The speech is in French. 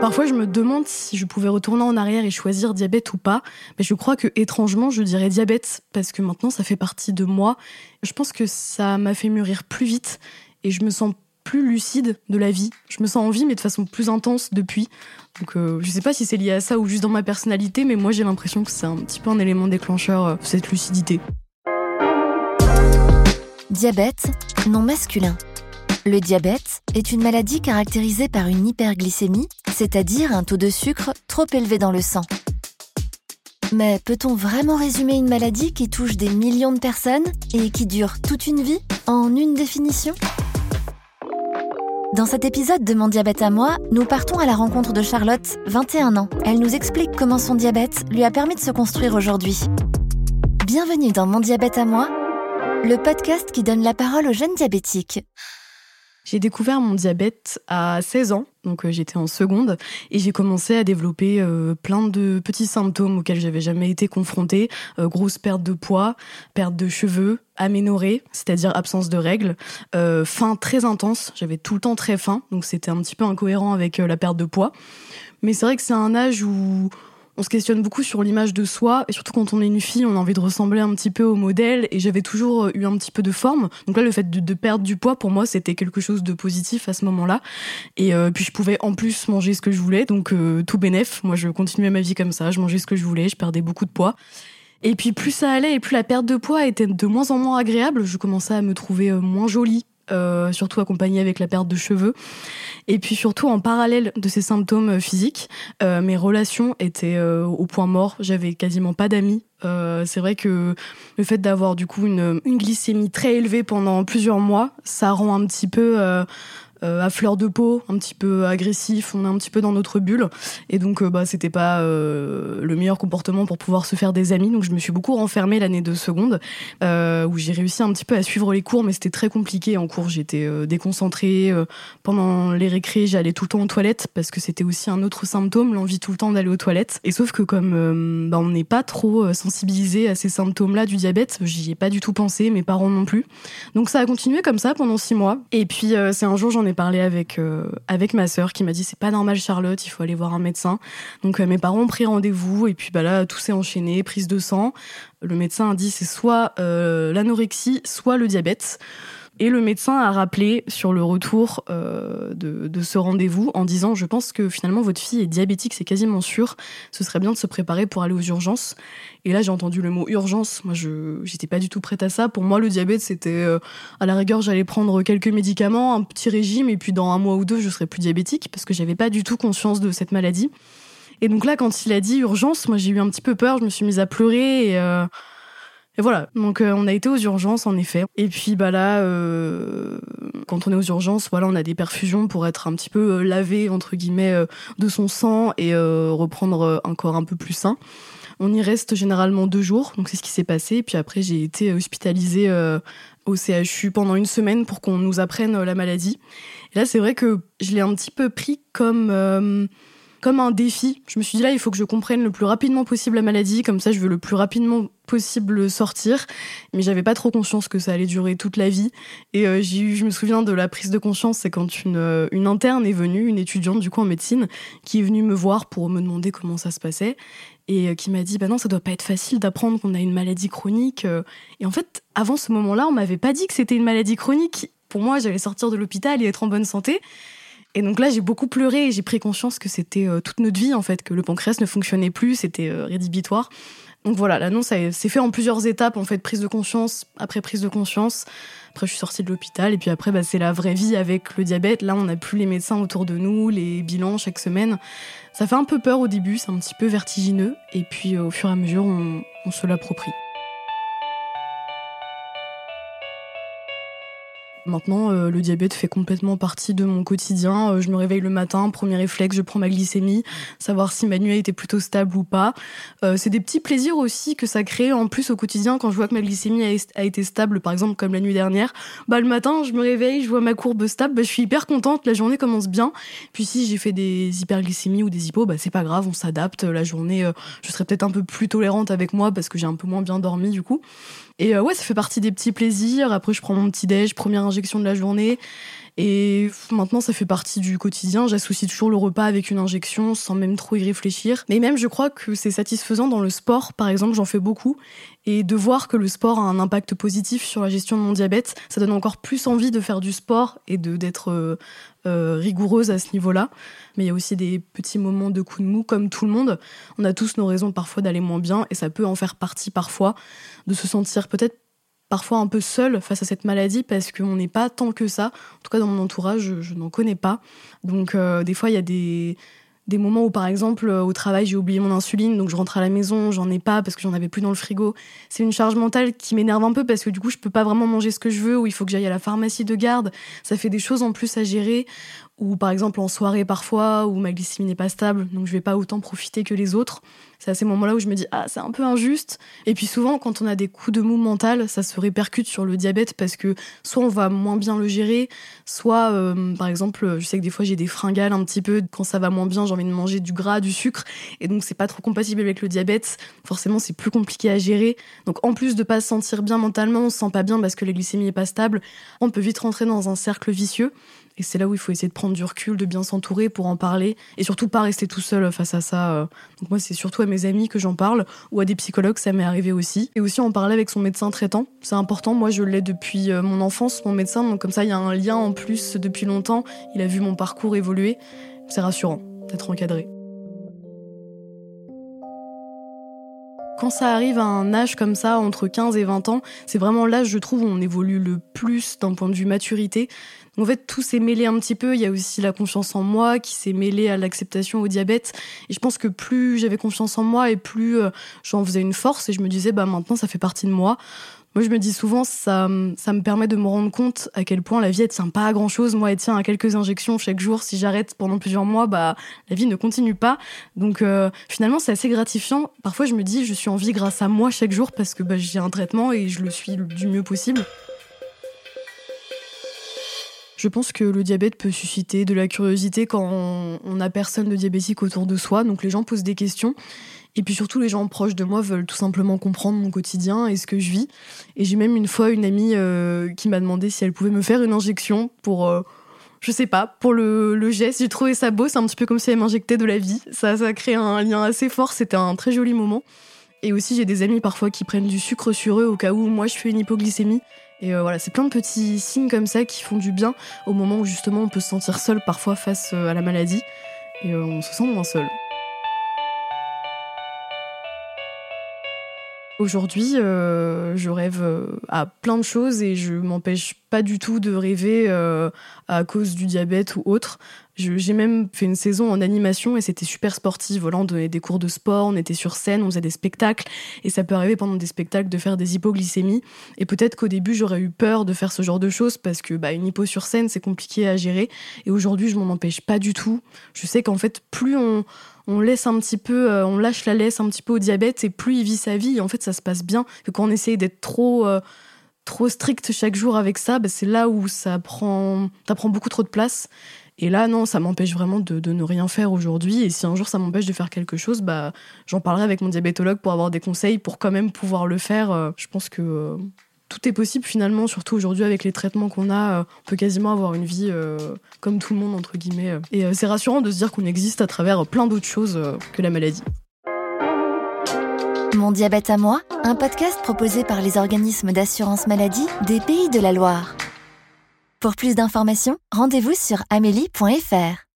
Parfois, je me demande si je pouvais retourner en arrière et choisir diabète ou pas. Mais je crois que, étrangement, je dirais diabète parce que maintenant, ça fait partie de moi. Je pense que ça m'a fait mûrir plus vite et je me sens plus lucide de la vie. Je me sens en vie, mais de façon plus intense depuis. Donc, euh, je sais pas si c'est lié à ça ou juste dans ma personnalité, mais moi, j'ai l'impression que c'est un petit peu un élément déclencheur, euh, cette lucidité. Diabète, non masculin. Le diabète est une maladie caractérisée par une hyperglycémie, c'est-à-dire un taux de sucre trop élevé dans le sang. Mais peut-on vraiment résumer une maladie qui touche des millions de personnes et qui dure toute une vie en une définition? Dans cet épisode de Mon diabète à moi, nous partons à la rencontre de Charlotte, 21 ans. Elle nous explique comment son diabète lui a permis de se construire aujourd'hui. Bienvenue dans Mon diabète à moi, le podcast qui donne la parole aux jeunes diabétiques. J'ai découvert mon diabète à 16 ans, donc euh, j'étais en seconde, et j'ai commencé à développer euh, plein de petits symptômes auxquels j'avais jamais été confrontée. Euh, grosse perte de poids, perte de cheveux, aménorrhée, c'est-à-dire absence de règles, faim très intense, j'avais tout le temps très faim, donc c'était un petit peu incohérent avec la perte de poids. Mais c'est vrai que c'est un âge où on se questionne beaucoup sur l'image de soi et surtout quand on est une fille, on a envie de ressembler un petit peu au modèle et j'avais toujours euh, eu un petit peu de forme. Donc là, le fait de, perdre du poids pour moi, c'était quelque chose de positif à ce moment-là. Et euh, puis je pouvais en plus manger ce que je voulais, donc euh, tout bénef. Moi, je continuais ma vie comme ça, je mangeais ce que je voulais, je perdais beaucoup de poids. Et puis plus ça allait et plus la perte de poids était de moins en moins agréable, je commençais à me trouver moins jolie, euh, surtout accompagnée avec la perte de cheveux. Et puis surtout en parallèle de ces symptômes euh, physiques, euh, mes relations étaient au point mort. J'avais quasiment pas d'amis. c'est vrai que le fait d'avoir du coup une, une, glycémie très élevée pendant plusieurs mois, ça rend un petit peu euh, à fleur de peau, un petit peu agressif, on est un petit peu dans notre bulle. Et donc, euh, bah, c'était pas euh, le meilleur comportement pour pouvoir se faire des amis. Donc, je me suis beaucoup renfermée l'année de seconde, où j'ai réussi un petit peu à suivre les cours, mais c'était très compliqué. En cours, j'étais déconcentrée. pendant les récrés, j'allais tout le temps aux toilettes parce que c'était aussi un autre symptôme, l'envie tout le temps d'aller aux toilettes. Et sauf que comme bah, on n'est pas trop sensibilisé à ces symptômes-là du diabète, j'y ai pas du tout pensé, mes parents non plus. Donc, ça a continué comme ça pendant six mois. Et puis, c'est un jour, j'en ai parlé avec euh, avec ma sœur qui m'a dit c'est pas normal Charlotte, il faut aller voir un médecin. Donc euh, mes parents ont pris rendez-vous et puis bah là tout s'est enchaîné, prise de sang. Le médecin a dit c'est soit euh, l'anorexie, soit le diabète. Et le médecin a rappelé sur le retour euh, de, ce rendez-vous en disant Je pense que finalement votre fille est diabétique, c'est quasiment sûr. Ce serait bien de se préparer pour aller aux urgences. Et là, j'ai entendu le mot urgence. Moi, je j'étais pas du tout prête à ça. Pour moi, le diabète, c'était euh, à la rigueur, j'allais prendre quelques médicaments, un petit régime, et puis dans un mois ou deux, je serais plus diabétique parce que j'avais pas du tout conscience de cette maladie. Et donc là, quand il a dit urgence, moi, j'ai eu un petit peu peur. Je me suis mise à pleurer et. Euh, et voilà, donc euh, on a été aux urgences en effet. Et puis bah là, euh, quand on est aux urgences, voilà, on a des perfusions pour être un petit peu euh, lavé entre guillemets de son sang et reprendre un corps un peu plus sain. On y reste généralement deux jours, donc c'est ce qui s'est passé. Et puis après, j'ai été hospitalisée au CHU pendant une semaine pour qu'on nous apprenne la maladie. Et là, c'est vrai que je l'ai un petit peu pris comme comme un défi. Je me suis dit là, il faut que je comprenne le plus rapidement possible la maladie, comme ça je veux le plus rapidement possible sortir. Mais j'avais pas trop conscience que ça allait durer toute la vie. Et euh, j'ai je me souviens de la prise de conscience, c'est quand une, euh, une interne est venue, une étudiante du coup en médecine, qui est venue me voir pour me demander comment ça se passait et euh, qui m'a dit bah non ça doit pas être facile d'apprendre qu'on a une maladie chronique et en fait avant ce moment-là on m'avait pas dit que c'était une maladie chronique pour moi j'allais sortir de l'hôpital et être en bonne santé et donc là, j'ai beaucoup pleuré et j'ai pris conscience que c'était euh, toute notre vie, en fait, que le pancréas ne fonctionnait plus, c'était euh, rédhibitoire. Donc voilà, l'annonce c'est fait en plusieurs étapes, en fait, prise de conscience, après prise de conscience. Après, je suis sortie de l'hôpital et puis après, bah, c'est la vraie vie avec le diabète. Là, on n'a plus les médecins autour de nous, les bilans chaque semaine. Ça fait un peu peur au début, c'est un petit peu vertigineux. Et puis, euh, au fur et à mesure, on se l'approprie. Maintenant, euh, le diabète fait complètement partie de mon quotidien. Euh, je me réveille le matin, premier réflexe, je prends ma glycémie, savoir si ma nuit été plutôt stable ou pas. Euh, c'est des petits plaisirs aussi que ça crée en plus au quotidien quand je vois que ma glycémie a, été stable, par exemple comme la nuit dernière. Bah le matin, je me réveille, je vois ma courbe stable, bah, je suis hyper contente, la journée commence bien. Puis si j'ai fait des hyperglycémies ou des hypos, bah c'est pas grave, on s'adapte. La journée, je serai peut-être un peu plus tolérante avec moi parce que j'ai un peu moins bien dormi du coup. Et ouais, ça fait partie des petits plaisirs. Après, je prends mon petit déj, première injection de la journée. Et maintenant, ça fait partie du quotidien. J'associe toujours le repas avec une injection sans même trop y réfléchir. Mais même, je crois que c'est satisfaisant dans le sport. Par exemple, j'en fais beaucoup. Et de voir que le sport a un impact positif sur la gestion de mon diabète, ça donne encore plus envie de faire du sport et d'être euh, euh, rigoureuse à ce niveau-là. Mais il y a aussi des petits moments de coup de mou, comme tout le monde. On a tous nos raisons parfois d'aller moins bien, et ça peut en faire partie parfois, de se sentir peut-être parfois un peu seul face à cette maladie parce qu'on n'est pas tant que ça. En tout cas, dans mon entourage, je, n'en connais pas. Donc, euh, des fois, il y a des, moments où, par exemple, au travail, j'ai oublié mon insuline, donc je rentre à la maison, j'en ai pas parce que j'en avais plus dans le frigo. C'est une charge mentale qui m'énerve un peu parce que du coup, je peux pas vraiment manger ce que je veux, ou il faut que j'aille à la pharmacie de garde. Ça fait des choses en plus à gérer, ou par exemple en soirée parfois, où ma glycémie n'est pas stable, donc je vais pas autant profiter que les autres. C'est à ces moments-là où je me dis ah c'est un peu injuste. Et puis souvent quand on a des coups de mou mental, ça se répercute sur le diabète parce que soit on va moins bien le gérer, soit euh, par exemple je sais que des fois j'ai des fringales un petit peu quand ça va moins bien, j'ai envie de manger du gras, du sucre, et donc c'est pas trop compatible avec le diabète. Forcément c'est plus compliqué à gérer. Donc en plus de pas se sentir bien mentalement, on se sent pas bien parce que la glycémie est pas stable, on peut vite rentrer dans un cercle vicieux. Et c'est là où il faut essayer de prendre du recul, de bien s'entourer pour en parler et surtout pas rester tout seul face à ça. Euh. Donc moi, c'est surtout à mes amis que j'en parle ou à des psychologues, ça m'est arrivé aussi. Et aussi en parler avec son médecin traitant, c'est important. Moi, je l'ai depuis euh, mon enfance, mon médecin, donc comme ça, il y a un lien en plus depuis longtemps. Il a vu mon parcours évoluer. C'est rassurant d'être encadré. Quand ça arrive à un âge comme ça, entre 15 et 20 ans, c'est vraiment l'âge, je trouve, où on évolue le plus d'un point de vue maturité. En fait, tout s'est mêlé un petit peu. Il y a aussi la confiance en moi qui s'est mêlée à l'acceptation au diabète. Et je pense que plus j'avais confiance en moi et plus euh, j'en faisais une force et je me disais, bah maintenant, ça fait partie de moi. Moi, je me dis souvent, ça, ça me permet de me rendre compte à quel point la vie, elle tient pas à grand chose. Moi, elle tient à quelques injections chaque jour. Si j'arrête pendant plusieurs mois, bah, la vie ne continue pas. Donc, euh, finalement, c'est assez gratifiant. Parfois, je me dis, je suis en vie grâce à moi chaque jour parce que bah, j'ai un traitement et je le suis du mieux possible. Je pense que le diabète peut susciter de la curiosité quand on n'a personne de diabétique autour de soi. Donc les gens posent des questions. Et puis surtout, les gens proches de moi veulent tout simplement comprendre mon quotidien et ce que je vis. Et j'ai même une fois une amie euh, qui m'a demandé si elle pouvait me faire une injection pour, euh, je sais pas, pour le, geste. J'ai trouvé ça beau, c'est un petit peu comme si elle m'injectait de la vie. Ça, ça a créé un lien assez fort, c'était un très joli moment. Et aussi, j'ai des amis parfois qui prennent du sucre sur eux au cas où moi je fais une hypoglycémie. Et euh, voilà, c'est plein de petits signes comme ça qui font du bien au moment où justement on peut se sentir seul parfois face à la maladie. Et on se sent moins seul. Aujourd'hui, euh, je rêve euh, à plein de choses et je m'empêche pas du tout de rêver euh, à cause du diabète ou autre. J'ai même fait une saison en animation et c'était super sportif. Voilà, on donnait des cours de sport, on était sur scène, on faisait des spectacles et ça peut arriver pendant des spectacles de faire des hypoglycémies. Et peut-être qu'au début j'aurais eu peur de faire ce genre de choses parce que bah, une hypo sur scène c'est compliqué à gérer. Et aujourd'hui je m'en empêche pas du tout. Je sais qu'en fait plus on laisse un petit peu, euh, on lâche la laisse un petit peu au diabète et plus il vit sa vie, en fait ça se passe bien. Que quand on essaye d'être trop, euh, trop strict chaque jour avec ça, bah, c'est là où ça prend, prend beaucoup trop de place. Et là, non, ça m'empêche vraiment de, ne rien faire aujourd'hui. Et si un jour ça m'empêche de faire quelque chose, bah, j'en parlerai avec mon diabétologue pour avoir des conseils pour quand même pouvoir le faire. Euh, je pense que tout est possible finalement, surtout aujourd'hui avec les traitements qu'on a, euh, on peut quasiment avoir une vie euh, comme tout le monde entre guillemets. Et euh, c'est rassurant de se dire qu'on existe à travers plein d'autres choses que la maladie. Mon diabète à moi, un podcast proposé par les organismes d'assurance maladie des pays de la Loire. Pour plus d'informations, rendez-vous sur amélie.fr.